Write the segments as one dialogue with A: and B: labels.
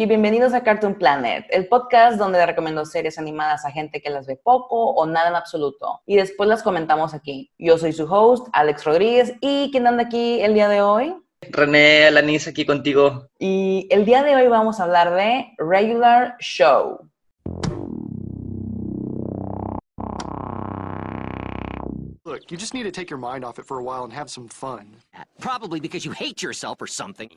A: y bienvenidos a Cartoon Planet, el podcast donde recomiendo series animadas a gente que las ve poco o nada en absoluto y después las comentamos aquí. Yo soy su host, Alex Rodríguez, y ¿quién anda aquí el día de hoy?
B: René Alanis aquí contigo.
A: Y el día de hoy vamos a hablar de Regular Show.
C: Look, you just need to take your mind off it for a while and have some fun.
D: Probably because you hate yourself or something.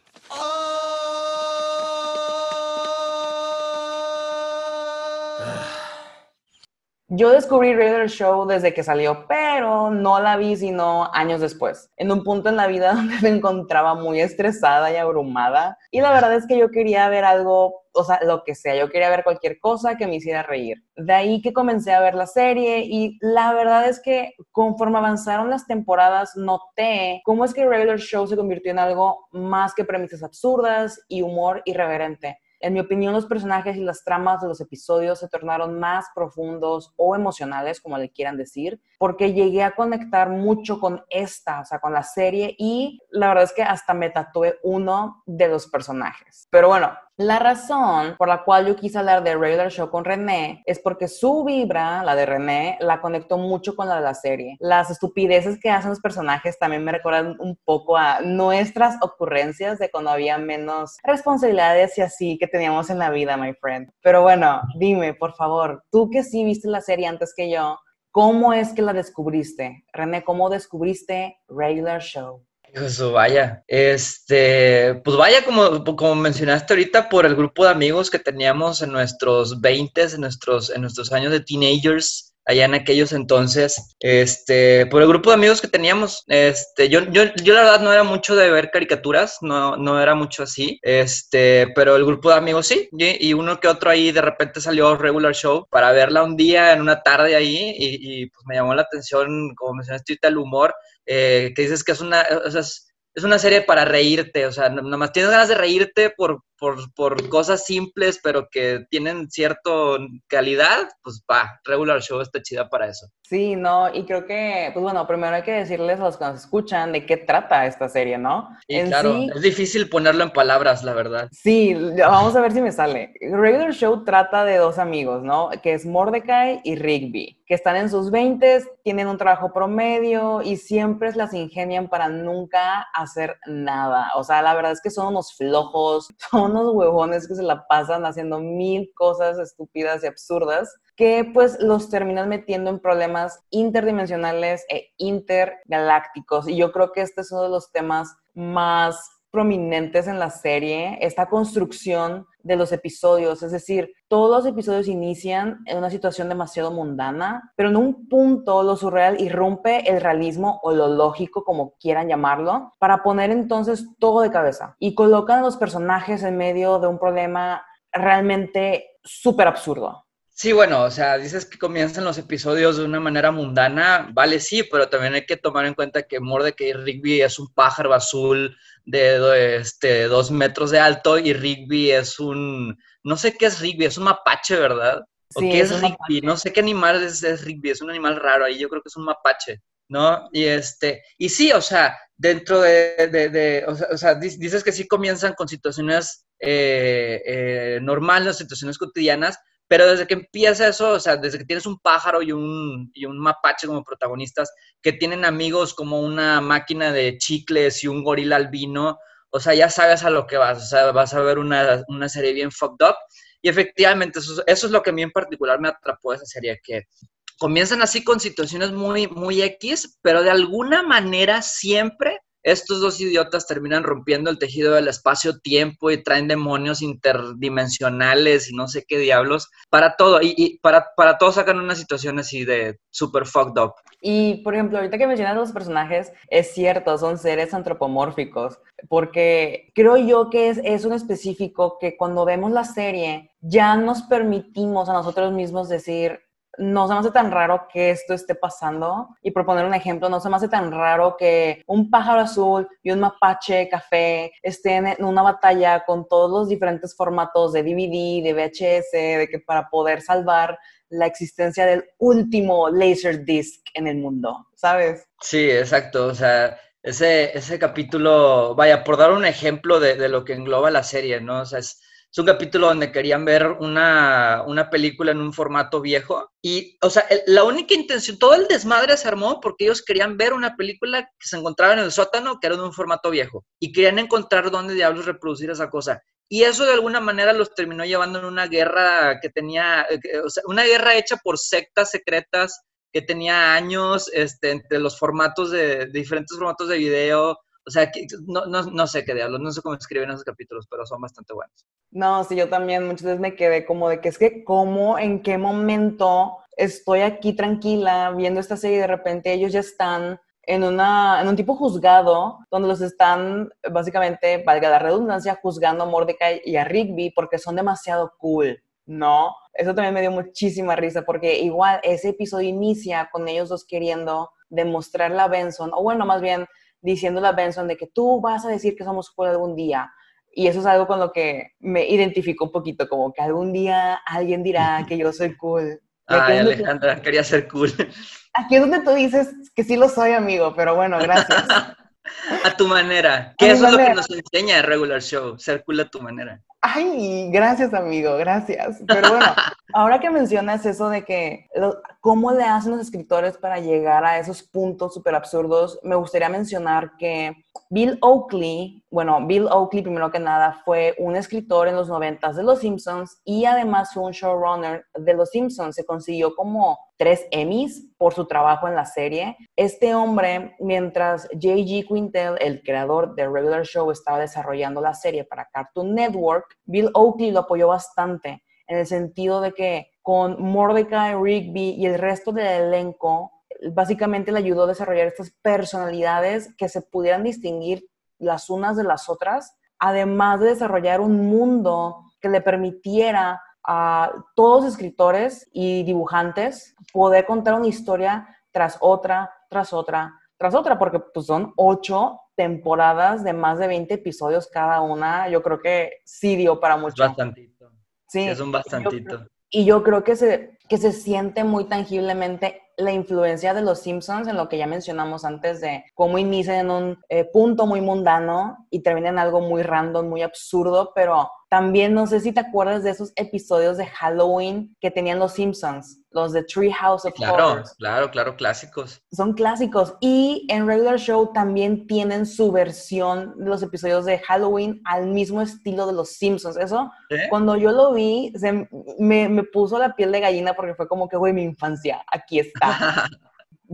A: Yo descubrí Regular Show desde que salió, pero no la vi sino años después, en un punto en la vida donde me encontraba muy estresada y abrumada. Y la verdad es que yo quería ver algo, o sea, lo que sea, yo quería ver cualquier cosa que me hiciera reír. De ahí que comencé a ver la serie y la verdad es que conforme avanzaron las temporadas noté cómo es que Regular Show se convirtió en algo más que premisas absurdas y humor irreverente. En mi opinión, los personajes y las tramas de los episodios se tornaron más profundos o emocionales, como le quieran decir, porque llegué a conectar mucho con esta, o sea, con la serie y la verdad es que hasta me tatué uno de los personajes. Pero bueno, la razón por la cual yo quise hablar de Regular Show con René es porque su vibra, la de René, la conectó mucho con la de la serie. Las estupideces que hacen los personajes también me recuerdan un poco a nuestras ocurrencias de cuando había menos responsabilidades y así que teníamos en la vida, my friend. Pero bueno, dime, por favor, tú que sí viste la serie antes que yo, ¿cómo es que la descubriste? René, ¿cómo descubriste Regular Show?
B: Eso, vaya. Este, pues vaya, como, como mencionaste ahorita, por el grupo de amigos que teníamos en nuestros 20, en nuestros, en nuestros años de teenagers, allá en aquellos entonces, este, por el grupo de amigos que teníamos, este, yo, yo, yo la verdad no era mucho de ver caricaturas, no, no era mucho así, este, pero el grupo de amigos sí, y, y uno que otro ahí de repente salió regular show para verla un día en una tarde ahí y, y pues me llamó la atención, como mencionaste ahorita, el humor, eh, que dices que es una, o sea, es una serie para reírte, o sea, nomás tienes ganas de reírte por, por, por, cosas simples, pero que tienen cierta calidad, pues va, Regular Show está chida para eso.
A: Sí, no, y creo que, pues bueno, primero hay que decirles a los que nos escuchan de qué trata esta serie, ¿no?
B: Y claro, es difícil ponerlo en palabras, la verdad.
A: Sí, vamos a ver si me sale. Regular Show trata de dos amigos, ¿no? Que es Mordecai y Rigby, que están en sus 20, tienen un trabajo promedio y siempre las ingenian para nunca hacer nada. O sea, la verdad es que son unos flojos, son unos huevones que se la pasan haciendo mil cosas estúpidas y absurdas que pues los terminan metiendo en problemas interdimensionales e intergalácticos. Y yo creo que este es uno de los temas más prominentes en la serie, esta construcción de los episodios, es decir, todos los episodios inician en una situación demasiado mundana, pero en un punto lo surreal irrumpe el realismo o lo lógico, como quieran llamarlo, para poner entonces todo de cabeza y colocan a los personajes en medio de un problema realmente súper absurdo.
B: Sí, bueno, o sea, dices que comienzan los episodios de una manera mundana, vale, sí, pero también hay que tomar en cuenta que Mordecai Rigby es un pájaro azul de, este, dos metros de alto y Rigby es un, no sé qué es Rigby, es un mapache, ¿verdad? ¿O qué es, Rigby? No sé qué animal es, es, Rigby, es un animal raro ahí, yo creo que es un mapache, ¿no? Y este, y sí, o sea, dentro de, de, de o, sea, dices que sí comienzan con situaciones eh, eh, normales, situaciones cotidianas, pero desde que empieza eso, o sea, desde que tienes un pájaro y un, y un mapache como protagonistas, que tienen amigos como una máquina de chicles y un gorila albino, o sea, ya sabes a lo que vas, o sea, vas a ver una, una serie bien fucked up. Y efectivamente, eso, es lo que a mí en particular me atrapó de esa serie, que comienzan así con situaciones muy, muy X, pero de alguna manera siempre estos dos idiotas terminan rompiendo el tejido del espacio-tiempo y traen demonios interdimensionales y no sé qué diablos para todo. Y, para, para todo sacan una situación así de super fucked up.
A: Y, por ejemplo, ahorita que mencionas los personajes, es cierto, son seres antropomórficos, porque creo yo que es, es un específico que cuando vemos la serie ya nos permitimos a nosotros mismos decir, no se me hace tan raro que esto esté pasando. Y por poner un ejemplo, no se me hace tan raro que un pájaro azul y un mapache café estén en una batalla con todos los diferentes formatos de DVD, de VHS, de que para poder salvar la existencia del último Laserdisc en el mundo, ¿sabes?
B: Sí, exacto. O sea, ese, ese capítulo, vaya, por dar un ejemplo de, de lo que engloba la serie, ¿no? O sea, es es un capítulo donde querían ver una, una película en un formato viejo. Y, o sea, la única intención, todo el desmadre se armó porque ellos querían ver una película que se encontraba en el sótano, que era de un formato viejo. Y querían encontrar dónde diablos reproducir esa cosa. Y eso de alguna manera los terminó llevando en una guerra que tenía, eh, o sea, una guerra hecha por sectas secretas que tenía años este, entre los formatos de, de diferentes formatos de video, o sea, no, no, no, sé qué diablos, no sé cómo escriben esos capítulos, pero son bastante buenos.
A: No, sí, yo también muchas veces me quedé como de que es que cómo, en qué momento estoy aquí tranquila viendo esta serie y de repente ellos ya están en, una, en un tipo juzgado donde los están, básicamente, valga la redundancia, juzgando a Mordecai y a Rigby porque son demasiado cool, ¿no? Eso también me dio muchísima risa porque igual ese episodio inicia con ellos dos queriendo demostrarle a Benson, o bueno, más bien diciéndole a Benson de que tú vas a decir que somos cool algún día. Y eso es algo con lo que me identifico un poquito, como que algún día alguien dirá que yo soy cool.
B: Ay, Alejandra, quería ser cool.
A: Aquí es donde tú dices que sí lo soy, amigo, pero bueno, gracias.
B: a tu manera. Que eso es lo que nos enseña el regular show, ser cool a tu manera.
A: Ay, gracias, amigo, gracias. Pero bueno, ahora que mencionas eso de que cómo le hacen los escritores para llegar a esos puntos súper absurdos, me gustaría mencionar que Bill Oakley, bueno, Bill Oakley primero que nada fue un escritor en los noventas de Los Simpsons y además fue un showrunner de Los Simpsons. Se consiguió como tres Emmys por su trabajo en la serie. Este hombre, mientras J.G. Quintel, el creador de Regular Show, estaba desarrollando la serie para Cartoon Network, Bill Oakley lo apoyó bastante en el sentido de que con Mordecai, Rigby y el resto del elenco básicamente le ayudó a desarrollar estas personalidades que se pudieran distinguir las unas de las otras, además de desarrollar un mundo que le permitiera a todos escritores y dibujantes poder contar una historia tras otra, tras otra, tras otra, porque pues, son ocho temporadas de más de 20 episodios cada una. Yo creo que sí dio para mucho.
B: Bastantito. Sí. Es un bastantito.
A: Y yo creo que se, que se siente muy tangiblemente la influencia de los Simpsons en lo que ya mencionamos antes de cómo inician en un eh, punto muy mundano y terminan en algo muy random, muy absurdo, pero también no sé si te acuerdas de esos episodios de Halloween que tenían los Simpsons, los de Treehouse of
B: claro, Claro, claro, clásicos.
A: Son clásicos. Y en Regular Show también tienen su versión de los episodios de Halloween al mismo estilo de los Simpsons. Eso, cuando yo lo vi, se, me, me puso la piel de gallina porque fue como que, güey, mi infancia, aquí está.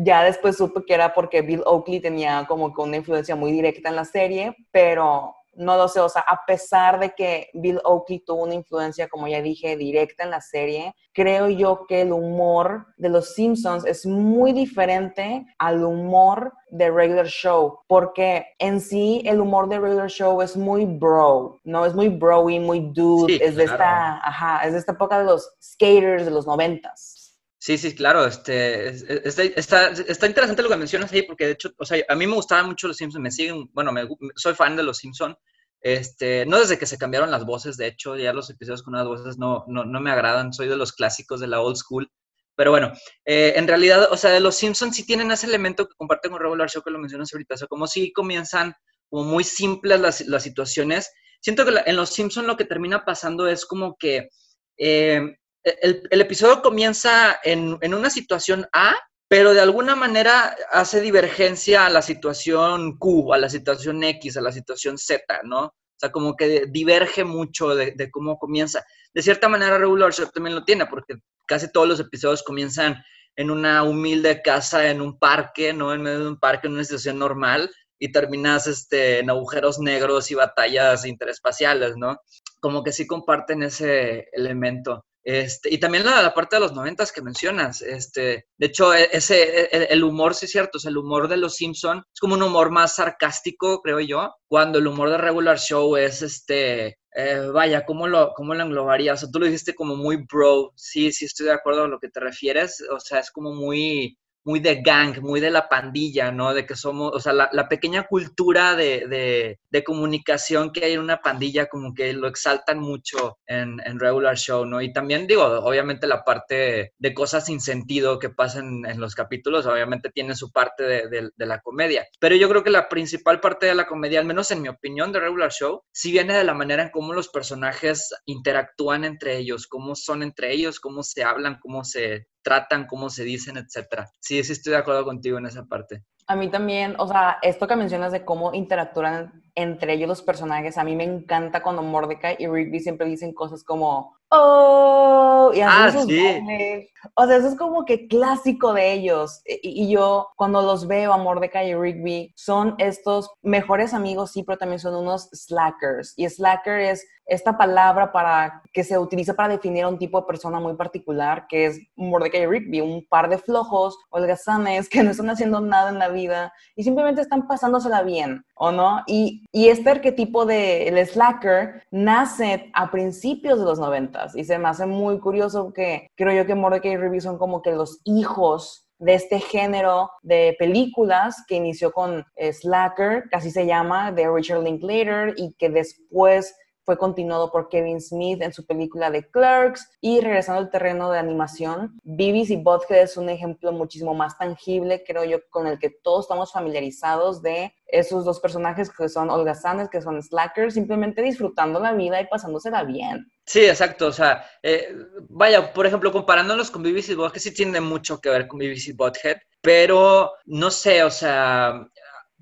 A: ya después supe que era porque Bill Oakley tenía como que una influencia muy directa en la serie, pero no lo sé, o sea, a pesar de que Bill Oakley tuvo una influencia, como ya dije, directa en la serie, creo yo que el humor de los Simpsons es muy diferente al humor de Regular Show, porque en sí el humor de Regular Show es muy bro, ¿no? Es muy broy, muy dude, es de esta, ajá, es de esta época de los skaters de los noventas.
B: Sí, sí, claro, este, está, está, interesante lo que mencionas ahí, porque de hecho, o sea, a mí me gustaban mucho los Simpsons, me siguen, bueno, me, soy fan de los Simpsons, este, no desde que se cambiaron las voces, de hecho, ya los episodios con unas voces no, no, no me agradan, soy de los clásicos de la old school, pero bueno, eh, en realidad, o sea, los Simpsons sí tienen ese elemento que comparten con Regular Show que lo mencionas ahorita, o sea, como si comienzan como muy simples las, las situaciones. Siento que en los Simpsons lo que termina pasando es como que eh, el, el, episodio comienza en, en una situación A, pero de alguna manera hace divergencia a la situación Q, a la situación X, a la situación Z, ¿no? O sea, como que diverge mucho de, cómo comienza. De cierta manera, Regular Show también lo tiene, porque casi todos los episodios comienzan en una humilde casa, en un parque, ¿no? En medio de un parque, en una situación normal, y terminas este, en agujeros negros y batallas interespaciales, ¿no? Como que sí comparten ese elemento. Este, y también la, parte de los noventas que mencionas. Este, de hecho, e, ese, e, el, humor, sí es cierto, el humor de los Simpson es como un humor más sarcástico, creo yo, cuando el humor de Regular Show es este, eh, vaya, ¿cómo lo, ¿cómo lo englobarías? O sea, tú lo dijiste como muy bro, sí, sí estoy de acuerdo con lo que te refieres, o sea, es como muy, muy de gang, muy de la pandilla, ¿no? De que somos, o sea, la, pequeña cultura de, de, de, comunicación que hay en una pandilla, como que lo exaltan mucho en, en, regular show, ¿no? Y también digo, obviamente la parte de cosas sin sentido que pasan en los capítulos, obviamente tiene su parte de, de, de la comedia. Pero yo creo que la principal parte de la comedia, al menos en mi opinión de regular show, sí viene de la manera en cómo los personajes interactúan entre ellos, cómo son entre ellos, cómo se hablan, cómo se tratan, cómo se dicen, etcétera. Sí, sí estoy de acuerdo contigo en esa parte.
A: A mí también, o sea, esto que mencionas de cómo interactúan entre ellos los personajes, a mí me encanta cuando Mordecai y Rigby siempre dicen cosas como, oh, y
B: ah,
A: sus
B: sí.
A: O sea, eso es como que clásico de ellos. Y, y, yo, cuando los veo a Mordecai y Rigby, son estos mejores amigos, sí, pero también son unos slackers. Y slacker es esta palabra para que se utiliza para definir a un tipo de persona muy particular, que es Mordecai y Rigby, un par de flojos, holgazanes, que no están haciendo nada en la vida y simplemente están pasándosela bien, ¿o no? Y, este arquetipo de el slacker nace a principios de los noventas y se me hace muy curioso que creo yo que Mordecai y Rigby son como que los hijos de este género de películas que inició con Slacker, que así se llama, de Richard Linklater, y que después fue continuado por Kevin Smith en su película de Clerks y regresando al terreno de animación, Beavis y Butthead es un ejemplo muchísimo más tangible, creo yo, con el que todos estamos familiarizados de esos dos personajes que son holgazanes, que son slackers, simplemente disfrutando la vida y pasándosela bien.
B: Sí, exacto. O sea, eh, vaya, por ejemplo, comparándolos con BBC Butthead, sí tiene mucho que ver con BBC Butthead, pero no sé, o sea,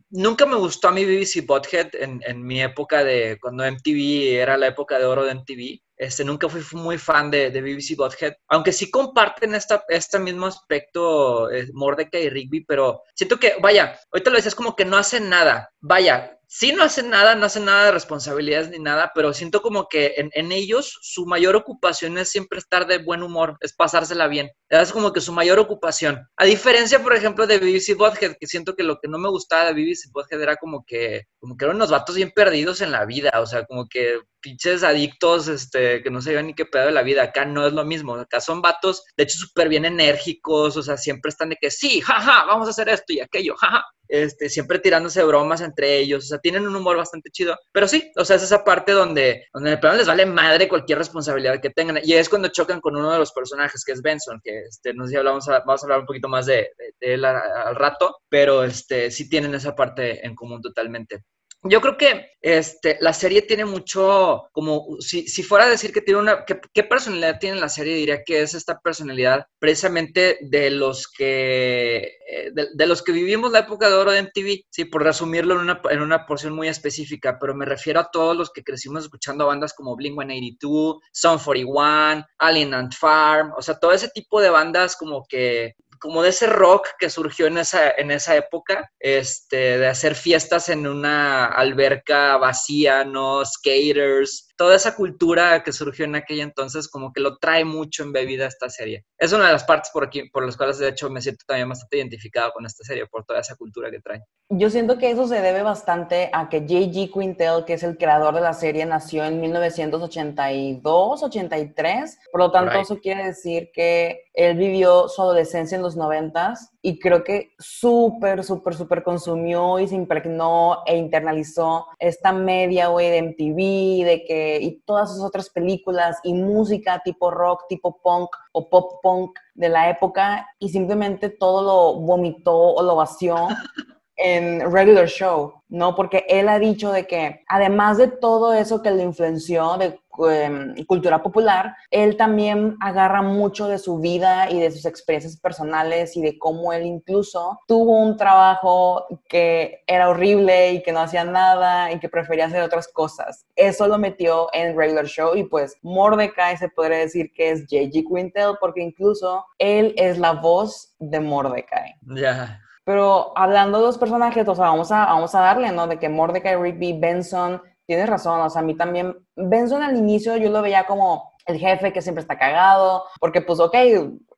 B: nunca me gustó a mí BBC Butthead en, en, mi época de cuando MTV era la época de oro de MTV. Este, nunca fui muy fan de, de BBC Butthead, aunque sí comparten esta, este mismo aspecto eh, Mordecai y Rigby, pero siento que, vaya, ahorita lo decías como que no hacen nada. Vaya, sí no hacen nada, no hacen nada de responsabilidades ni nada, pero siento como que en, en, ellos su mayor ocupación es siempre estar de buen humor, es pasársela bien. Es como que su mayor ocupación. A diferencia, por ejemplo, de BBC Bothead, que siento que lo que no me gustaba de BBC Bothead era como que, como que eran unos vatos bien perdidos en la vida, o sea, como que pinches adictos, este, que no sabían ni qué pedo de la vida. Acá no es lo mismo. Acá son vatos, de hecho, súper bien enérgicos, o sea, siempre están de que sí, jaja, vamos a hacer esto y aquello, jaja. Este, siempre tirándose bromas entre ellos, o sea, tienen un humor bastante chido, pero sí, o sea, es esa parte donde, donde el plano les vale madre cualquier responsabilidad que tengan, y es cuando chocan con uno de los personajes, que es Benson, que, este, no sé si hablamos, vamos a hablar un poquito más de, de, de él al rato, pero, este, sí tienen esa parte en común totalmente. Yo creo que este, la serie tiene mucho, como si, si fuera a decir que tiene una, que, ¿qué personalidad tiene la serie? Diría que es esta personalidad precisamente de los que, de, de, los que vivimos la época de oro de MTV, sí, por resumirlo en una, en una porción muy específica, pero me refiero a todos los que crecimos escuchando bandas como Blink-182, Sun 41, Alien and Farm, o sea, todo ese tipo de bandas como que como de ese rock que surgió en esa, en esa época, este, de hacer fiestas en una alberca vacía, ¿no? Skaters, toda esa cultura que surgió en aquella entonces como que lo trae mucho en bebida esta serie. Es una de las partes por aquí, por las cuales de hecho me siento también bastante identificado con esta serie, por toda esa cultura que trae.
A: Yo siento que eso se debe bastante a que J.G. Quintel, que es el creador de la serie, nació en 1982, 83. Por lo tanto, eso quiere decir que él vivió su adolescencia en los noventas y creo que súper, súper, súper consumió y se impregnó e internalizó esta media, güey, de MTV, de que, y todas sus otras películas y música tipo rock, tipo punk o pop punk de la época y simplemente todo lo vomitó o lo vació en regular show, ¿no? Porque él ha dicho de que además de todo eso que le influenció de eh, cultura popular, él también agarra mucho de su vida y de sus experiencias personales y de cómo él incluso tuvo un trabajo que era horrible y que no hacía nada y que prefería hacer otras cosas. Eso lo metió en regular show y pues Mordecai se podría decir que es J.G. Quintel porque incluso él es la voz de Mordecai.
B: Ya. Yeah.
A: Pero hablando de los personajes, o sea, vamos a, vamos a darle, ¿no? De que Mordecai, Rigby, Benson, tienes razón, o sea, a mí también, Benson al inicio yo lo veía como el jefe que siempre está cagado, porque pues, ok,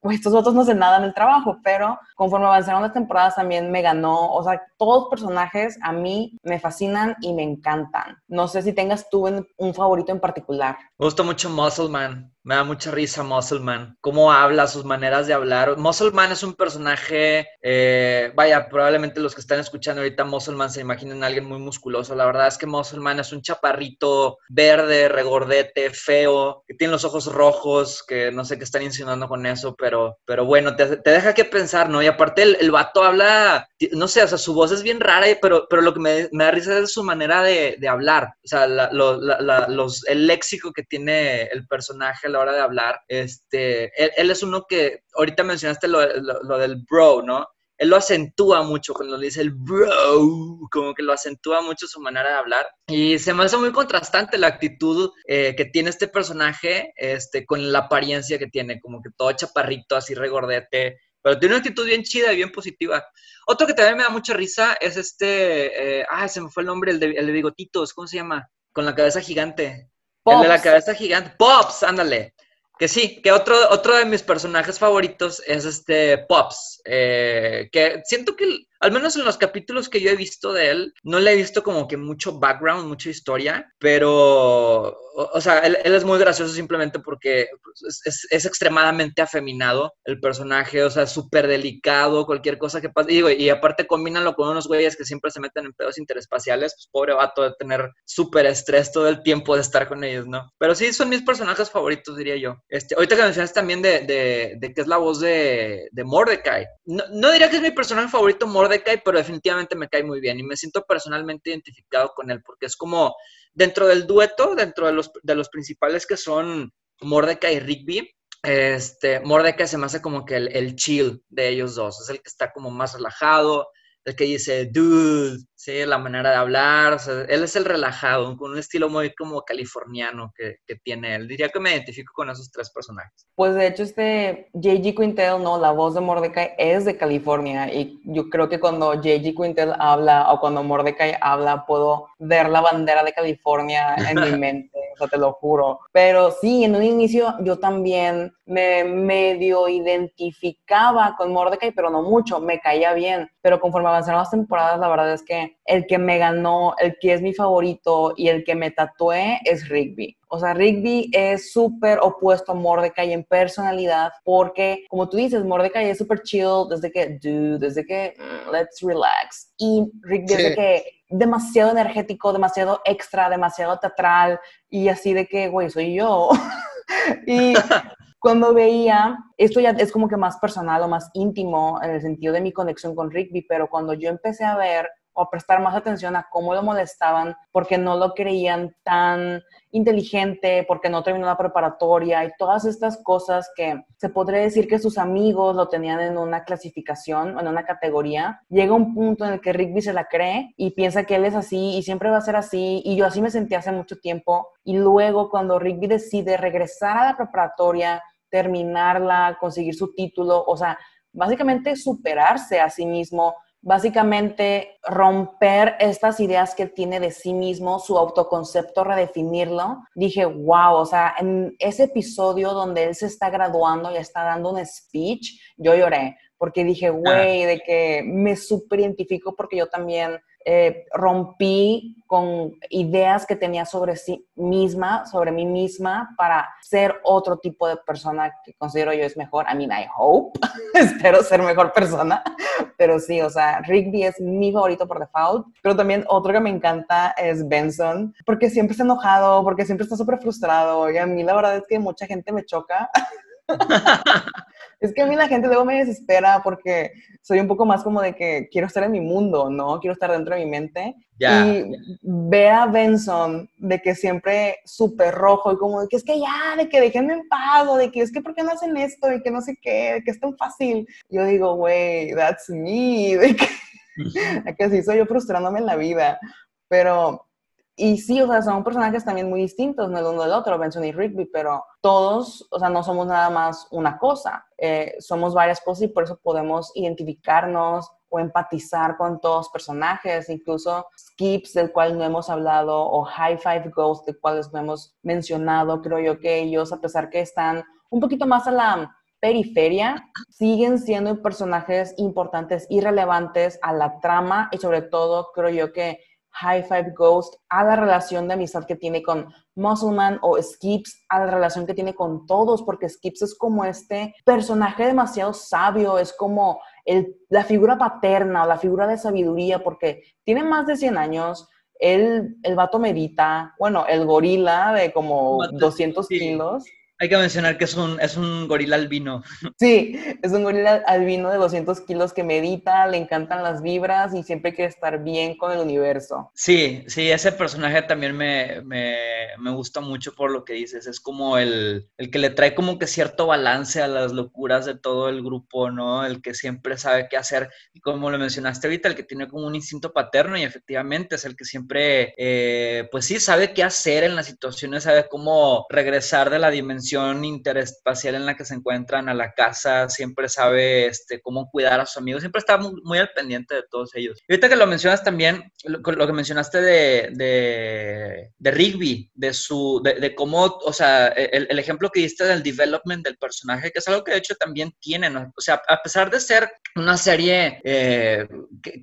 A: "Güey, estos otros no hacen nada en el trabajo, pero conforme avanzaron las temporadas también me ganó, o sea, todos los personajes a mí me fascinan y me encantan. No sé si tengas tú un favorito en particular.
B: Me gusta mucho Muscle Man. Me da mucha risa Muscle Man. Cómo habla, sus maneras de hablar. Muscle Man es un personaje, eh, vaya, probablemente los que están escuchando ahorita Muscle Man se imaginen a alguien muy musculoso. La verdad es que Muscle Man es un chaparrito verde, regordete, feo, que tiene los ojos rojos, que no sé qué están insinuando con eso, pero, pero bueno, te, te deja que pensar, ¿no? Y aparte el, el vato habla, no sé, o sea, su voz es bien rara, pero, pero lo que me, me da risa es su manera de, de hablar. O sea, los, el léxico que tiene el personaje a la hora de hablar. Este, él, él es uno que, ahorita mencionaste lo, lo- lo del bro, ¿no? Él lo acentúa mucho cuando le dice el bro, como que lo acentúa mucho su manera de hablar. Y se me hace muy contrastante la actitud eh, que tiene este personaje este, con la apariencia que tiene, como que todo chaparrito, así regordete. Pero tiene una actitud bien chida y bien positiva. Otro que también me da mucha risa es este. eh, ah, se me fue el nombre, el de, el de bigotitos, ¿cómo se llama? Con la cabeza gigante. El de la
A: Pops.
B: cabeza gigante. Pops, ándale. Que sí, que otro, otro de mis personajes favoritos es este Pops. eh, que siento que, al menos en los capítulos que yo he visto de él, no le he visto como que mucho background, mucha historia, pero, o, o sea, él, él es muy gracioso simplemente porque pues, es, es- es extremadamente afeminado el personaje, o sea, súper delicado, cualquier cosa que pase. Y, digo, y aparte combínalo con unos güeyes que siempre se meten en pedos interespaciales, pues pobre vato de tener súper estrés todo el tiempo de estar con ellos, ¿no? Pero sí, son mis personajes favoritos, diría yo. Este, ahorita que mencionas también de, de, de que es la voz de, de Mordecai. No, no diría que es mi personaje favorito Mordecai, pero definitivamente me cae muy bien y me siento personalmente identificado con él porque es como dentro del dueto, dentro de los, de los principales que son Mordecai y Rigby, este, Mordecai se me hace como que el, el chill de ellos dos, es el que está como más relajado, el que dice, dude, sí, la manera de hablar, o sea, él es el relajado, con un estilo muy como californiano que, que tiene él. Diría que me identifico con esos tres personajes.
A: Pues de hecho este J.G. Quintel, no, la voz de Mordecai es de California y yo creo que cuando J.G. Quintel habla o cuando Mordecai habla puedo ver la bandera de California en mi mente, o sea, te lo juro. Pero sí, en un inicio yo también me medio identificaba con Mordecai, pero no mucho, me caía bien. Pero conforme avanzaron las temporadas, la verdad es que el que me ganó, el que es mi favorito y el que me tatué es Rigby. O sea, Rigby es súper opuesto a Mordecai en personalidad porque, como tú dices, Mordecai es súper chill desde que, dude, desde que, mm, let's relax. Y Rigby
B: Sí.
A: es de que demasiado energético, demasiado extra, demasiado teatral y así de que, güey, soy yo. y cuando veía, esto ya es como que más personal o más íntimo en el sentido de mi conexión con Rigby, pero cuando yo empecé a ver o prestar más atención a cómo lo molestaban porque no lo creían tan inteligente, porque no terminó la preparatoria y todas estas cosas que se podría decir que sus amigos lo tenían en una clasificación, en una categoría, llega un punto en el que Rigby se la cree y piensa que él es así y siempre va a ser así y yo así me sentí hace mucho tiempo y luego cuando Rigby decide regresar a la preparatoria, terminarla, conseguir su título, o sea, básicamente superarse a sí mismo, básicamente romper estas ideas que tiene de sí mismo, su autoconcepto, redefinirlo. Dije, wow, o sea, en ese episodio donde él se está graduando y está dando un speech, yo lloré, porque dije, güey, de que me súper identifico porque yo también eh, rompí con ideas que tenía sobre sí misma, sobre mí misma, para ser otro tipo de persona que considero yo es mejor. I mean, I hope, espero ser mejor persona, pero sí, o sea, Rigby es mi favorito por default, pero también otro que me encanta es Benson, porque siempre está enojado, porque siempre está súper frustrado, y a mí la verdad es que mucha gente me choca. Es que a mí la gente luego me desespera porque soy un poco más como de que quiero estar en mi mundo, ¿no? Quiero estar dentro de mi mente. Y ver a Benson de que siempre súper rojo y como de que es que ya, de que déjenme en paz, o de que es que ¿por qué no hacen esto? Y que no sé qué, de que es tan fácil. Yo digo, güey, that's me, de que, de que sí soy yo frustrándome en la vida. Pero y sí, o sea, son personajes también muy distintos, no el uno del otro, Benson y Rigby, pero todos, o sea, no somos nada más una cosa, eh, somos varias cosas y por eso podemos identificarnos o empatizar con todos los personajes, incluso Skips, del cual no hemos hablado, o High Five Ghost, del cual no hemos mencionado, creo yo que ellos, a pesar que están un poquito más a la periferia, siguen siendo personajes importantes y relevantes a la trama y sobre todo creo yo que High Five Ghost a la relación de amistad que tiene con Muscleman o Skips, a la relación que tiene con todos, porque Skips es como este personaje demasiado sabio, es como el, la figura paterna o la figura de sabiduría, porque tiene más de 100 años, el, el vato merita, bueno, el gorila de como 200 kilos.
B: Hay que mencionar que es un, es un gorila albino.
A: Sí, es un gorila albino de 200 kilos que medita, le encantan las vibras y siempre quiere estar bien con el universo.
B: Sí, sí, ese personaje también me, me, me gusta mucho por lo que dices. Es como el, el, que le trae como que cierto balance a las locuras de todo el grupo, ¿no? El que siempre sabe qué hacer. Y como lo mencionaste ahorita, el que tiene como un instinto paterno y efectivamente es el que siempre, eh, pues sí, sabe qué hacer en las situaciones, sabe cómo regresar de la dimensión interespacial en la que se encuentran a la casa, siempre sabe este, cómo cuidar a sus amigos, siempre está muy, al pendiente de todos ellos. Y ahorita que lo mencionas también, lo, que mencionaste de, de, de, Rigby, de, su, de, cómo, o sea, el, el, ejemplo que diste del development del personaje, que es algo que de hecho también tiene, ¿no? O sea, a pesar de ser una serie eh,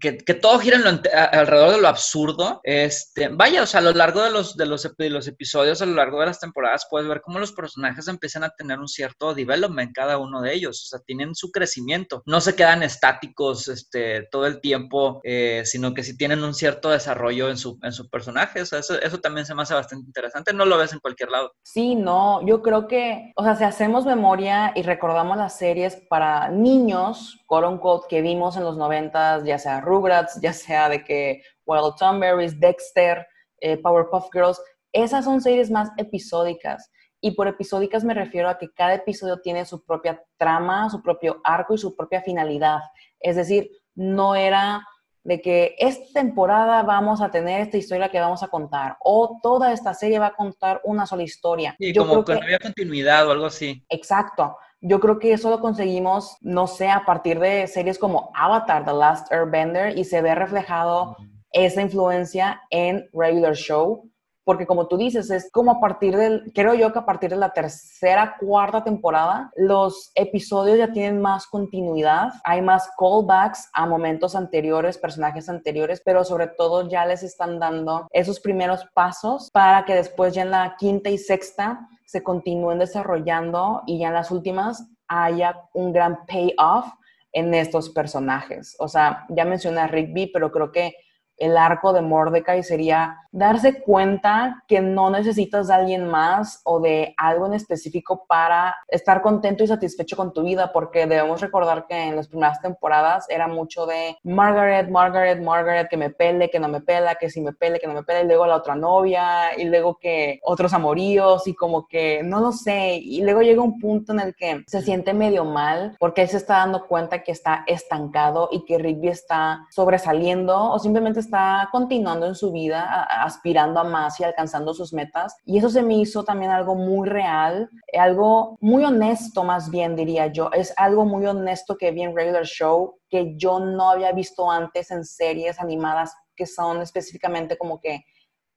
B: que, todo gira alrededor de lo absurdo, este, vaya, o sea, a lo largo de los, de, los, de los episodios, a lo largo de las temporadas, puedes ver cómo los personajes empiezan a tener un cierto development cada uno de ellos, o sea, tienen su crecimiento, no se quedan estáticos este, todo el tiempo, eh, sino que sí tienen un cierto desarrollo en su, en su personaje, o sea, eso, eso también se me hace bastante interesante, no lo ves en cualquier lado.
A: Sí, no, yo creo que, o sea, si hacemos memoria y recordamos las series para niños, quote unquote, que vimos en los noventas, ya sea Rugrats, ya sea de que Wild Thornberries, Dexter, eh, Powerpuff Girls, esas son series más episódicas. Y por episódicas me refiero a que cada episodio tiene su propia trama, su propio arco y su propia finalidad. Es decir, no era de que esta temporada vamos a tener esta historia que vamos a contar o toda esta serie va a contar una sola historia.
B: Y como que no había continuidad o algo así.
A: Exacto. Yo creo que eso lo conseguimos, no sé, a partir de series como Avatar, The Last Airbender, y se ve reflejado esa influencia en Regular Show porque como tú dices, es como a partir del, creo yo que a partir de la tercera, cuarta temporada, los episodios ya tienen más continuidad, hay más callbacks a momentos anteriores, personajes anteriores, pero sobre todo ya les están dando esos primeros pasos para que después ya en la quinta y sexta se continúen desarrollando y ya en las últimas haya un gran payoff en estos personajes. O sea, ya mencioné a Rigby, pero creo que el arco de Mordecai sería darse cuenta que no necesitas de alguien más o de algo en específico para estar contento y satisfecho con tu vida, porque debemos recordar que en las primeras temporadas era mucho de Margaret, Margaret, Margaret, que me pele, que no me pela, que si me pele, que no me pele, y luego la otra novia, y luego que otros amoríos, y como que no lo sé, y luego llega un punto en el que se siente medio mal porque él se está dando cuenta que está estancado y que Rigby está sobresaliendo o simplemente está continuando en su vida, aspirando a más y alcanzando sus metas. Y eso se me hizo también algo muy real, algo muy honesto más bien diría yo. Es algo muy honesto que vi en Regular Show que yo no había visto antes en series animadas que son específicamente como que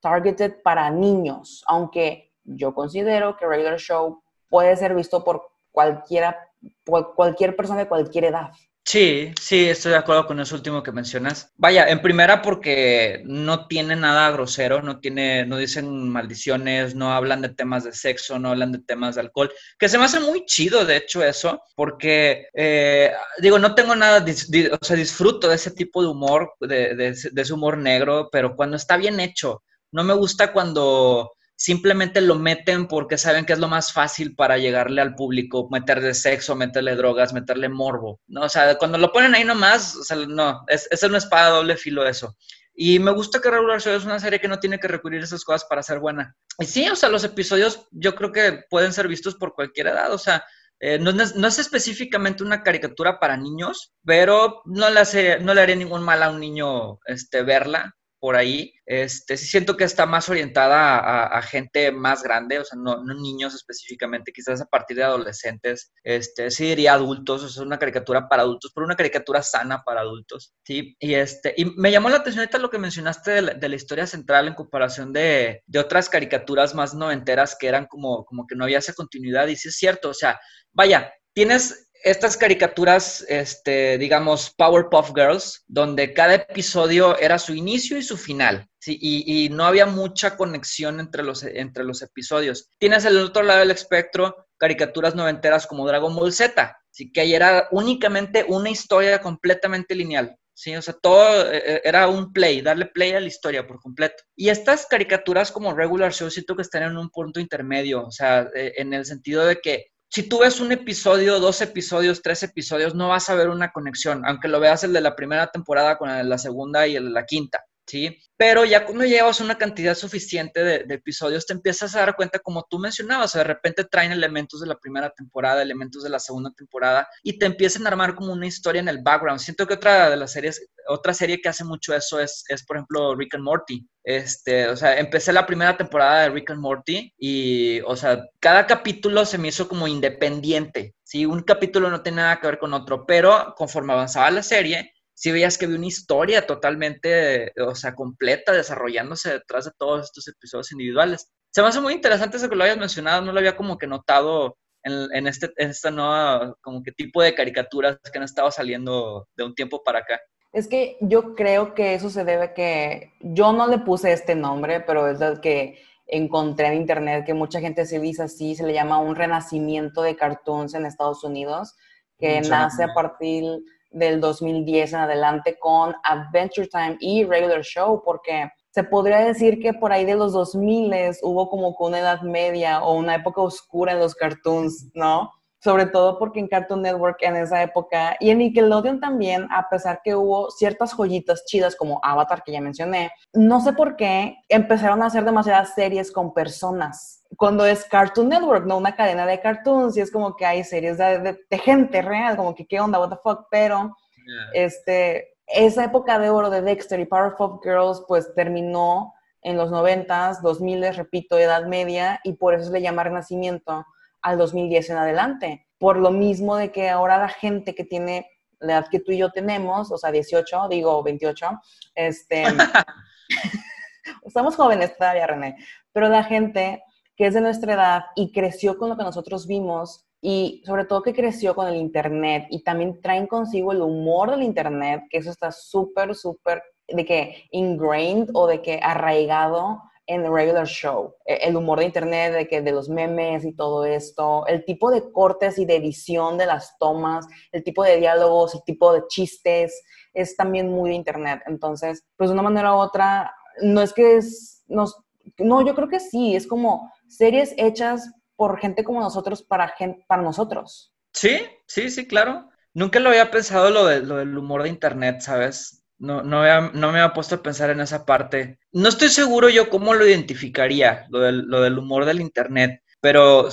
A: targeted para niños, aunque yo considero que Regular Show puede ser visto por cualquiera, por cualquier persona de cualquier edad.
B: Sí, sí, estoy de acuerdo con eso último que mencionas. Vaya, en primera porque no tiene nada grosero, no tiene, no dicen maldiciones, no hablan de temas de sexo, no hablan de temas de alcohol, que se me hace muy chido, de hecho, eso, porque, eh, digo, no tengo nada, o sea, disfruto de ese tipo de humor, de, de ese humor negro, pero cuando está bien hecho, no me gusta cuando simplemente lo meten porque saben que es lo más fácil para llegarle al público, meterle sexo, meterle drogas, meterle morbo, ¿no? O sea, cuando lo ponen ahí nomás, o no, es, es una espada doble filo eso. Y me gusta que Regular Show es una serie que no tiene que recurrir a esas cosas para ser buena. Y sí, o sea, los episodios yo creo que pueden ser vistos por cualquier edad, o sea, eh, no, no, es específicamente una caricatura para niños, pero no le, hace, no le haría ningún mal a un niño este, verla por ahí. Este, sí siento que está más orientada a, gente más grande, o sea, no, no, niños específicamente, quizás a partir de adolescentes. Este, sí diría adultos, o sea, una caricatura para adultos, pero una caricatura sana para adultos, ¿sí? Y, este, y me llamó la atención ahorita lo que mencionaste de la, de la historia central en comparación de, de, otras caricaturas más noventeras que eran como, como que no había esa continuidad, y sí es cierto, o sea, vaya, tienes estas caricaturas, este, digamos, Powerpuff Girls, donde cada episodio era su inicio y su final, ¿sí? y, no había mucha conexión entre los, entre los episodios. Tienes el otro lado del espectro caricaturas noventeras como Dragon Ball Z, ¿sí? que ahí era únicamente una historia completamente lineal. Sí, o sea, todo eh, eh, era un play, darle play a la historia por completo. Y estas caricaturas como regular show siento que están en un punto intermedio, o sea, eh, en el sentido de que si tú ves un episodio, dos episodios, tres episodios, no vas a ver una conexión, aunque lo veas el de la primera temporada con el de la segunda y el de la quinta. ¿Sí? Pero ya cuando llevas una cantidad suficiente de, episodios, te empiezas a dar cuenta, como tú mencionabas, de repente traen elementos de la primera temporada, elementos de la segunda temporada, y te empiezan a armar como una historia en el background. Siento que otra de las series, otra serie que hace mucho eso es, es por ejemplo, Rick and Morty. Este, o sea, empecé la primera temporada de Rick and Morty y, o sea, cada capítulo se me hizo como independiente, ¿sí? Un capítulo no tiene nada que ver con otro, pero conforme avanzaba la serie, si veías que había una historia totalmente, o sea, completa, desarrollándose detrás de todos estos episodios individuales. Se me hace muy interesante eso que lo hayas mencionado, no lo había como que notado en, este, en esta nueva, como que tipo de caricaturas que han estado saliendo de un tiempo para acá.
A: Es que yo creo que eso se debe que yo no le puse este nombre, pero es el que encontré en internet que mucha gente se dice así, se le llama un renacimiento de cartoons en Estados Unidos, que nace a partir del 2010 en adelante con Adventure Time y Regular Show, porque se podría decir que por ahí de los 2000 hubo como que una edad media o una época oscura en los cartoons, ¿no? Sobre todo porque en Cartoon Network en esa época y en Nickelodeon también, a pesar que hubo ciertas joyitas chidas como Avatar que ya mencioné, no sé por qué empezaron a hacer demasiadas series con personas. Cuando es Cartoon Network, no una cadena de cartoons, y es como que hay series de, gente real, como que qué onda, what the fuck, pero este, esa época de oro de Dexter y Powerpuff Girls pues terminó en los 90s, 2000, repito, edad media, y por eso se le llama Renacimiento al 2010 en adelante. Por lo mismo de que ahora la gente que tiene la edad que tú y yo tenemos, o sea, 18, digo 28, este, estamos jóvenes todavía, René, pero la gente que es de nuestra edad y creció con lo que nosotros vimos y sobre todo que creció con el Internet y también traen consigo el humor del Internet, que eso está súper, súper de que ingrained o de que arraigado en el regular show. E, el humor de internet, de, que, de los memes y todo esto, el tipo de cortes y de edición de las tomas, el tipo de diálogos, el tipo de chistes, es también muy de internet. Entonces, pues de una manera u otra, no es que es, nos, no, yo creo que sí, es como series hechas por gente como nosotros para, gente, para nosotros.
B: Sí, sí, sí, claro. Nunca lo había pensado lo, de, lo del humor de internet, ¿sabes? No, no, no me había puesto a pensar en esa parte. No estoy seguro yo cómo lo identificaría, lo del, lo del humor del Internet, pero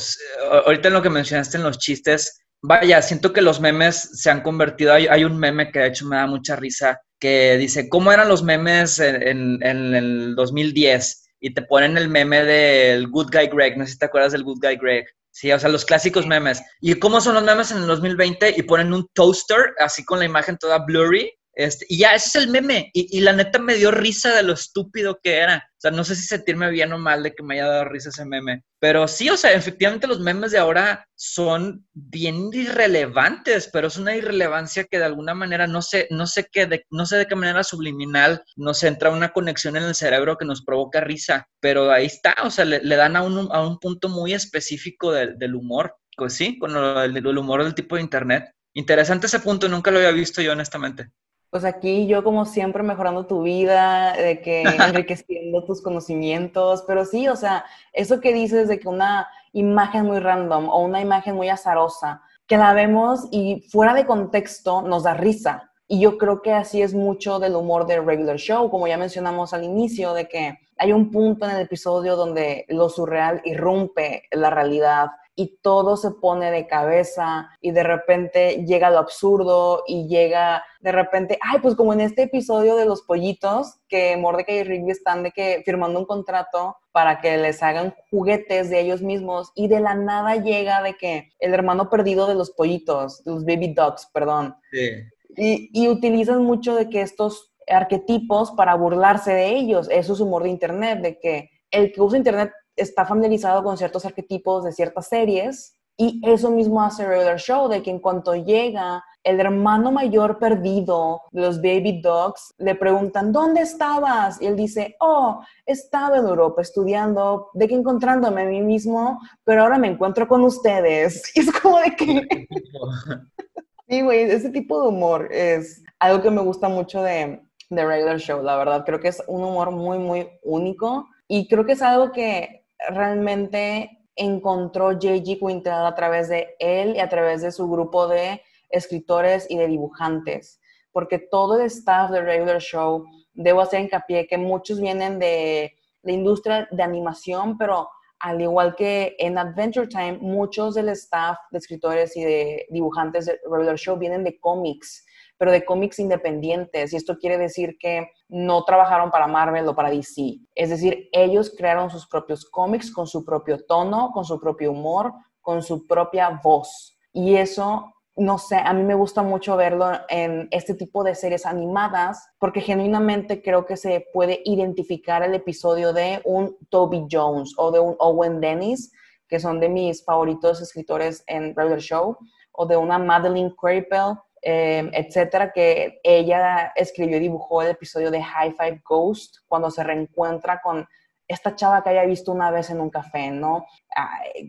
B: ahorita en lo que mencionaste en los chistes, vaya, siento que los memes se han convertido, hay, hay, un meme que de hecho me da mucha risa, que dice, ¿cómo eran los memes en, en, el 2010? Y te ponen el meme del Good Guy Greg, no sé si te acuerdas del Good Guy Greg. Sí, o sea, los clásicos memes. ¿Y cómo son los memes en el 2020? Y ponen un toaster, así con la imagen toda blurry, este, y ya, ese es el meme. Y, la neta me dio risa de lo estúpido que era. O sea, no sé si sentirme bien o mal de que me haya dado risa ese meme. Pero sí, o sea, efectivamente los memes de ahora son bien irrelevantes, pero es una irrelevancia que de alguna manera no sé, no sé qué, de, no sé de qué manera subliminal nos entra una conexión en el cerebro que nos provoca risa. Pero ahí está, o sea, le, dan a un, a un punto muy específico del humor. Pues sí, con el humor del tipo de internet. Interesante ese punto, nunca lo había visto yo honestamente
A: pues aquí yo como siempre mejorando tu vida, de que enriqueciendo tus conocimientos, pero sí, o sea, eso que dices de que una imagen muy random o una imagen muy azarosa, que la vemos y fuera de contexto nos da risa. Y yo creo que así es mucho del humor del regular show, como ya mencionamos al inicio, de que hay un punto en el episodio donde lo surreal irrumpe la realidad y todo se pone de cabeza y de repente llega lo absurdo y llega de repente, ay, pues como en este episodio de los pollitos, que Mordecai y Rigby están de que firmando un contrato para que les hagan juguetes de ellos mismos y de la nada llega de que el hermano perdido de los pollitos, los baby dogs, perdón. Sí. Y, y utilizan mucho de que estos arquetipos para burlarse de ellos. Eso es humor de Internet, de que el que usa Internet está familiarizado con ciertos arquetipos de ciertas series Y eso mismo hace Regular Show, de que en cuanto llega el hermano mayor perdido de los Baby Dogs, le preguntan, ¿dónde estabas? Y él dice, oh, estaba en Europa estudiando, de que encontrándome a mí mismo, pero ahora me encuentro con ustedes. Y es como de que... sí, güey, ese tipo de humor es algo que me gusta mucho de, de Regular Show, la verdad. Creo que es un humor muy, muy único y creo que es algo que realmente encontró J.G. Quintel a través de él y a través de su grupo de escritores y de dibujantes, porque todo el staff de Regular Show, debo hacer hincapié que muchos vienen de la industria de animación, pero al igual que en Adventure Time, muchos del staff de escritores y de dibujantes de Regular Show vienen de cómics pero de cómics independientes. Y esto quiere decir que no trabajaron para Marvel o para DC. Es decir, ellos crearon sus propios cómics con su propio tono, con su propio humor, con su propia voz. Y eso, no sé, a mí me gusta mucho verlo en este tipo de series animadas porque genuinamente creo que se puede identificar el episodio de un Toby Jones o de un Owen Dennis, que son de mis favoritos escritores en Regular Show, o de una Madeline Crapel Em, etcétera, que ella escribió y dibujó el episodio de High Five Ghost cuando se reencuentra con esta chava que haya visto una vez en un café, ¿no?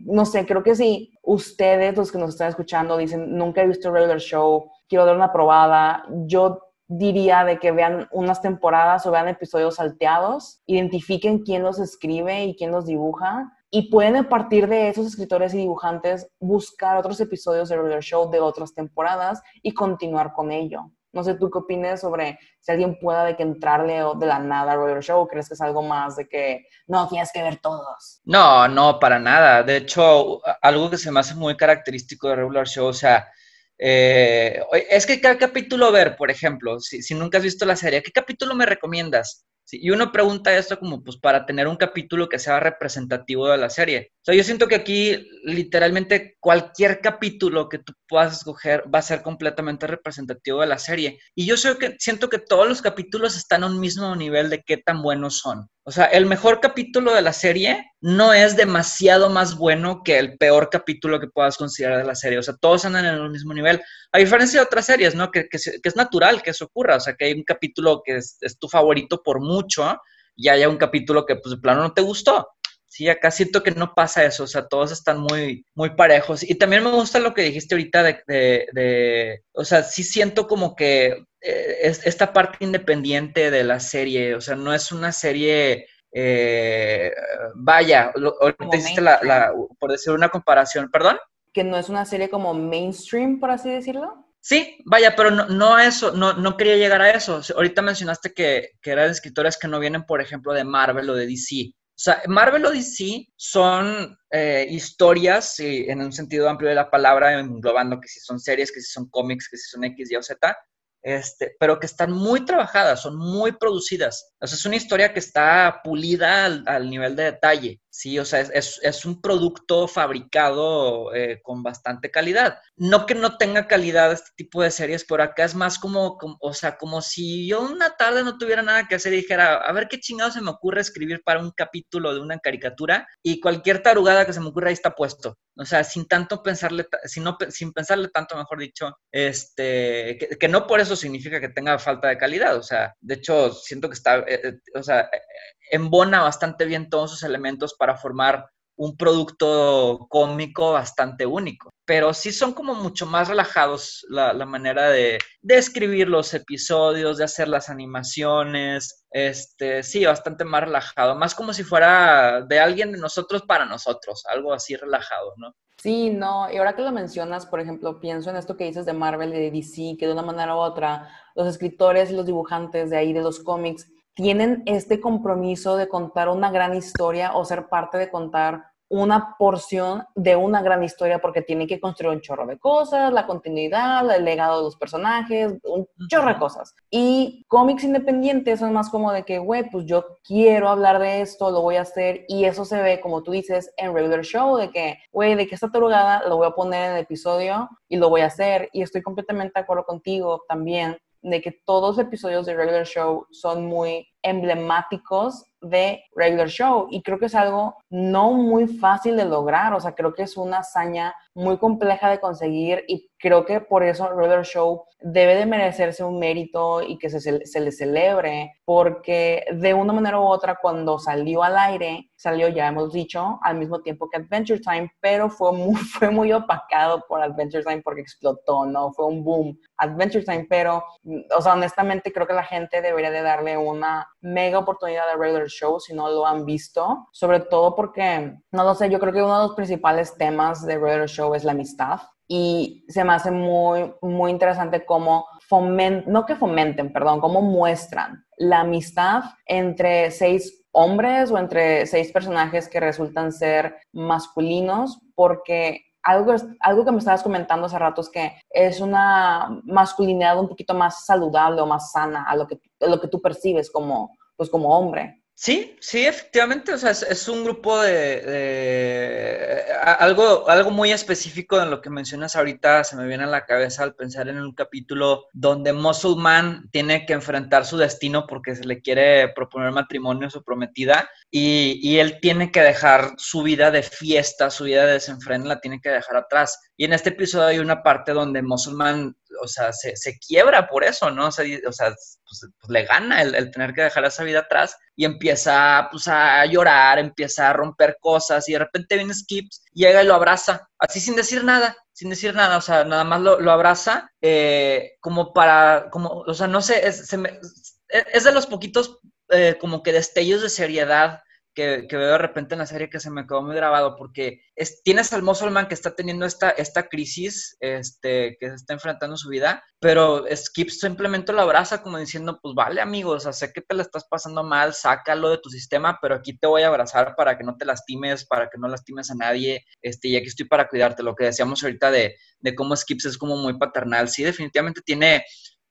A: no sé, creo que si ustedes, los que nos están escuchando, dicen, nunca he visto Regular Show, quiero dar una probada, yo diría de que vean unas temporadas o vean episodios salteados, identifiquen quién los escribe y quién los dibuja y pueden a partir de esos escritores y dibujantes buscar otros episodios de Regular Show de otras temporadas y continuar con ello. No sé tú qué opinas sobre si alguien pueda de que entrarle de la nada a Regular Show, o crees que es algo más de que no tienes que ver todos.
B: No, no, para nada. De hecho, algo que se me hace muy característico de Regular Show, o sea, eh, es que cada capítulo ver, por ejemplo, si, si, nunca has visto la serie, ¿qué capítulo me recomiendas? Y uno pregunta esto como pues para tener un capítulo que sea representativo de la serie. O sea, yo siento que aquí literalmente cualquier capítulo que tú puedas escoger va a ser completamente representativo de la serie. Y yo que, siento que todos los capítulos están a un mismo nivel de qué tan buenos son. O sea, el mejor capítulo de la serie no es demasiado más bueno que el peor capítulo que puedas considerar de la serie. O sea, todos andan en el mismo nivel. A diferencia de otras series, ¿no? Que, que, es natural que eso ocurra. O sea, que hay un capítulo que es, tu favorito por mucho y haya un capítulo que, pues, de plano no te gustó. Sí, acá siento que no pasa eso, o sea, todos están muy, muy parejos. Y también me gusta lo que dijiste ahorita de, de, o sea, sí siento como que esta parte independiente de la serie, o sea, no es una serie, eh, vaya, ahorita hiciste la, por decir una comparación, perdón.
A: Que no es una serie como mainstream, por así decirlo.
B: Sí, vaya, pero no, no a eso, no, no quería llegar a eso. Ahorita mencionaste que, que eran escritores que no vienen, por ejemplo, de Marvel o de DC. O sea, Marvel o DC son eh, historias, en un sentido amplio de la palabra, englobando que si son series, que si son cómics, que si son X, Y o Z, este, pero que están muy trabajadas, son muy producidas. O sea, es una historia que está pulida al, nivel de detalle, ¿sí? O sea, es, es, un producto fabricado eh, con bastante calidad. No que no tenga calidad este tipo de series, pero acá es más como, o sea, como si yo una tarde no tuviera nada que hacer y dijera, a ver qué chingado se me ocurre escribir para un capítulo de una caricatura y cualquier tarugada que se me ocurra ahí está puesto. O sea, sin tanto pensarle, sin, sin pensarle tanto, mejor dicho, este, que, no por eso significa que tenga falta de calidad. O sea, de hecho, siento que está eh, eh, o sea, embona bastante bien todos esos elementos para formar un producto cómico bastante único. Pero sí son como mucho más relajados la, manera de, de, escribir los episodios, de hacer las animaciones. Este, sí, bastante más relajado. Más como si fuera de alguien de nosotros para nosotros, algo así relajado, ¿no?
A: Sí, no, y ahora que lo mencionas, por ejemplo, pienso en esto que dices de Marvel y de DC, que de una manera u otra, los escritores y los dibujantes de ahí, de los cómics, tienen este compromiso de contar una gran historia o ser parte de contar una porción de una gran historia porque tienen que construir un chorro de cosas, la continuidad, el legado de los personajes, un chorro de cosas. Y cómics independientes son más como de que, güey, pues yo quiero hablar de esto, lo voy a hacer y eso se ve, como tú dices, en regular show, de que, güey, de que esta tarugada lo voy a poner en el episodio y lo voy a hacer y estoy completamente de acuerdo contigo también de que todos los episodios de Regular Show son muy emblemáticos de regular show y creo que es algo no muy fácil de lograr, o sea, creo que es una hazaña muy compleja de conseguir y creo que por eso regular show debe de merecerse un mérito y que se, le celebre, porque de una manera u otra cuando salió al aire, salió, ya hemos dicho, al mismo tiempo que Adventure Time, pero fue muy, fue muy opacado por Adventure Time porque explotó, ¿no? Fue un boom Adventure Time, pero, o sea, honestamente creo que la gente debería de darle una mega oportunidad a regular show si no lo han visto, sobre todo porque, no lo sé, yo creo que uno de los principales temas de regular show es la amistad. Y se me hace muy, muy interesante cómo fomenten, no que fomenten, perdón, cómo muestran la amistad entre seis hombres o entre seis personajes que resultan ser masculinos, porque algo, algo que me estabas comentando hace rato es que es una masculinidad un poquito más saludable o más sana a lo que, lo que tú percibes como, pues como hombre.
B: Sí, sí, efectivamente, o sea, es, un grupo de, algo, algo muy específico en lo que mencionas ahorita, se me viene a la cabeza al pensar en un capítulo donde Musulman tiene que enfrentar su destino porque se le quiere proponer matrimonio a su prometida y, y él tiene que dejar su vida de fiesta, su vida de desenfreno, la tiene que dejar atrás. Y en este episodio hay una parte donde Musulman o sea, se, se, quiebra por eso, ¿no? O sea, pues, pues, le gana el, tener que dejar esa vida atrás y empieza pues, a llorar, empieza a romper cosas y de repente viene Skips, llega y lo abraza, así sin decir nada, sin decir nada, o sea, nada más lo, lo abraza eh, como para, como, o sea, no sé, es, se es de los poquitos eh, como que destellos de seriedad que, veo de repente en la serie que se me quedó muy grabado, porque es, tienes al Musselman que está teniendo esta, esta crisis, este, que se está enfrentando su vida, pero Skip simplemente lo abraza como diciendo, pues vale amigos, o sé que te la estás pasando mal, sácalo de tu sistema, pero aquí te voy a abrazar para que no te lastimes, para que no lastimes a nadie, este, y aquí estoy para cuidarte, lo que decíamos ahorita de, de cómo Skips es como muy paternal, sí, definitivamente tiene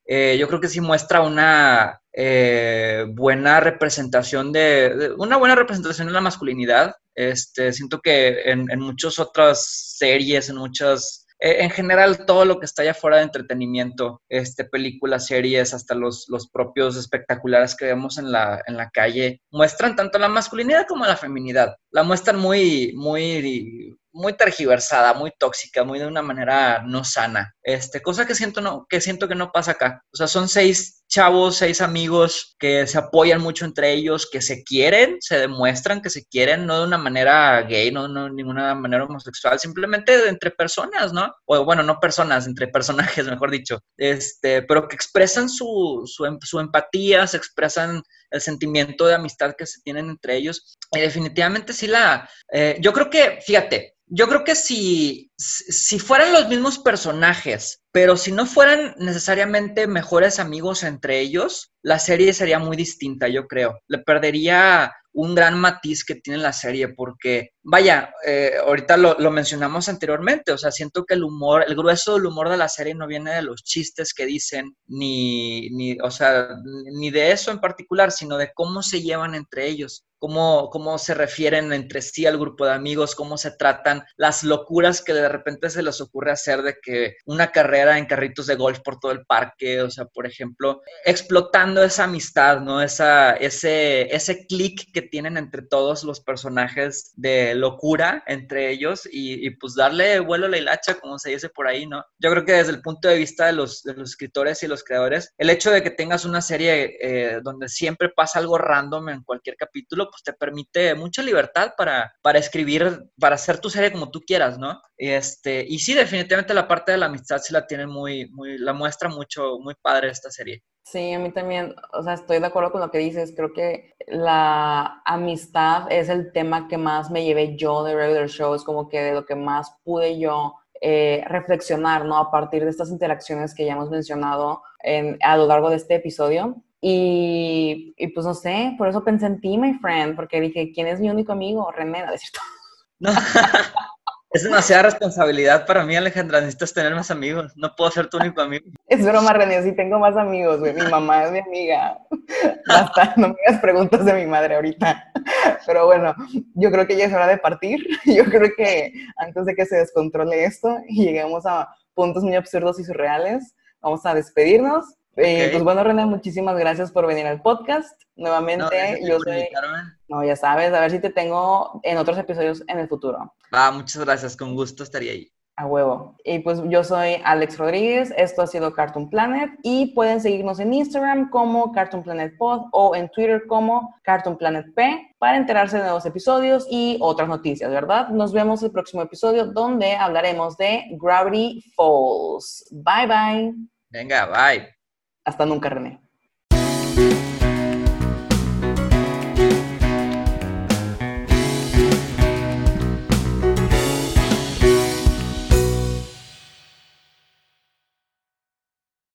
B: eh, yo creo que sí muestra una eh, buena representación de, una buena representación de la masculinidad. Este, siento que en, en muchas otras series, en muchas eh, en general todo lo que está allá fuera de entretenimiento, este, películas, series, hasta los, los propios espectaculares que vemos en la, en la calle, muestran tanto la masculinidad como la feminidad. La muestran muy, muy muy tergiversada, muy tóxica, muy de una manera no sana. Este, cosa que siento, no, que siento que no pasa acá. O sea, son seis chavos, seis amigos que se apoyan mucho entre ellos, que se quieren, se demuestran que se quieren, no de una manera gay, no de ninguna manera homosexual, simplemente entre personas, ¿no? O bueno, no personas, entre personajes, mejor dicho. Este, pero que expresan su, su, em, su empatía, se expresan el sentimiento de amistad que se tienen entre ellos. Y definitivamente sí la... Eh, yo creo que, fíjate, yo creo que si, si fueran los mismos personajes, pero si no fueran necesariamente mejores amigos entre ellos, la serie sería muy distinta, yo creo. Le perdería un gran matiz que tiene la serie, porque, vaya, eh, ahorita lo, lo, mencionamos anteriormente, o sea, siento que el humor, el grueso del humor de la serie no viene de los chistes que dicen, ni, ni, o sea, ni de eso en particular, sino de cómo se llevan entre ellos cómo, cómo se refieren entre sí al grupo de amigos, cómo se tratan, las locuras que de repente se les ocurre hacer de que una carrera en carritos de golf por todo el parque, o sea, por ejemplo, explotando esa amistad, ¿no? Esa, ese, ese clic que tienen entre todos los personajes de locura entre ellos y, pues darle vuelo a la hilacha, como se dice por ahí, ¿no? Yo creo que desde el punto de vista de los, de los escritores y los creadores, el hecho de que tengas una serie eh, donde siempre pasa algo random en cualquier capítulo, pues te permite mucha libertad para, para escribir, para hacer tu serie como tú quieras, ¿no? Este, y sí, definitivamente la parte de la amistad sí la tiene muy, muy, la muestra mucho, muy padre esta serie.
A: Sí, a mí también, o sea, estoy de acuerdo con lo que dices. Creo que la amistad es el tema que más me llevé yo de regular shows, como que de lo que más pude yo eh, reflexionar, ¿no? A partir de estas interacciones que ya hemos mencionado en, a lo largo de este episodio. Y, y, pues no sé, por eso pensé en ti, my friend, porque dije, ¿quién es mi único amigo? René, ¿no es cierto?
B: No. Es demasiada responsabilidad para mí, Alejandra. Necesitas tener más amigos. No puedo ser tu único amigo.
A: Es broma, René. Sí tengo más amigos, güey. Mi mamá es mi amiga. Basta, no me hagas preguntas de mi madre ahorita. Pero bueno, yo creo que ya es hora de partir. Yo creo que antes de que se descontrole esto y lleguemos a puntos muy absurdos y surreales, vamos a despedirnos Eh. Pues bueno, René, muchísimas gracias por venir al podcast. Nuevamente, yo soy...
B: invitarme.
A: No, ya sabes, a ver si te tengo en otros episodios en el futuro.
B: Va, muchas gracias, con gusto estaría ahí.
A: A huevo. Y pues yo soy Alex Rodríguez, esto ha sido Cartoon Planet y pueden seguirnos en Instagram como Cartoon Planet Pod o en Twitter como Cartoon Planet P para enterarse de nuevos episodios y otras noticias, ¿verdad? Nos vemos el próximo episodio donde hablaremos de Gravity Falls. Bye bye.
B: Venga, bye.
A: Hasta nunca, René.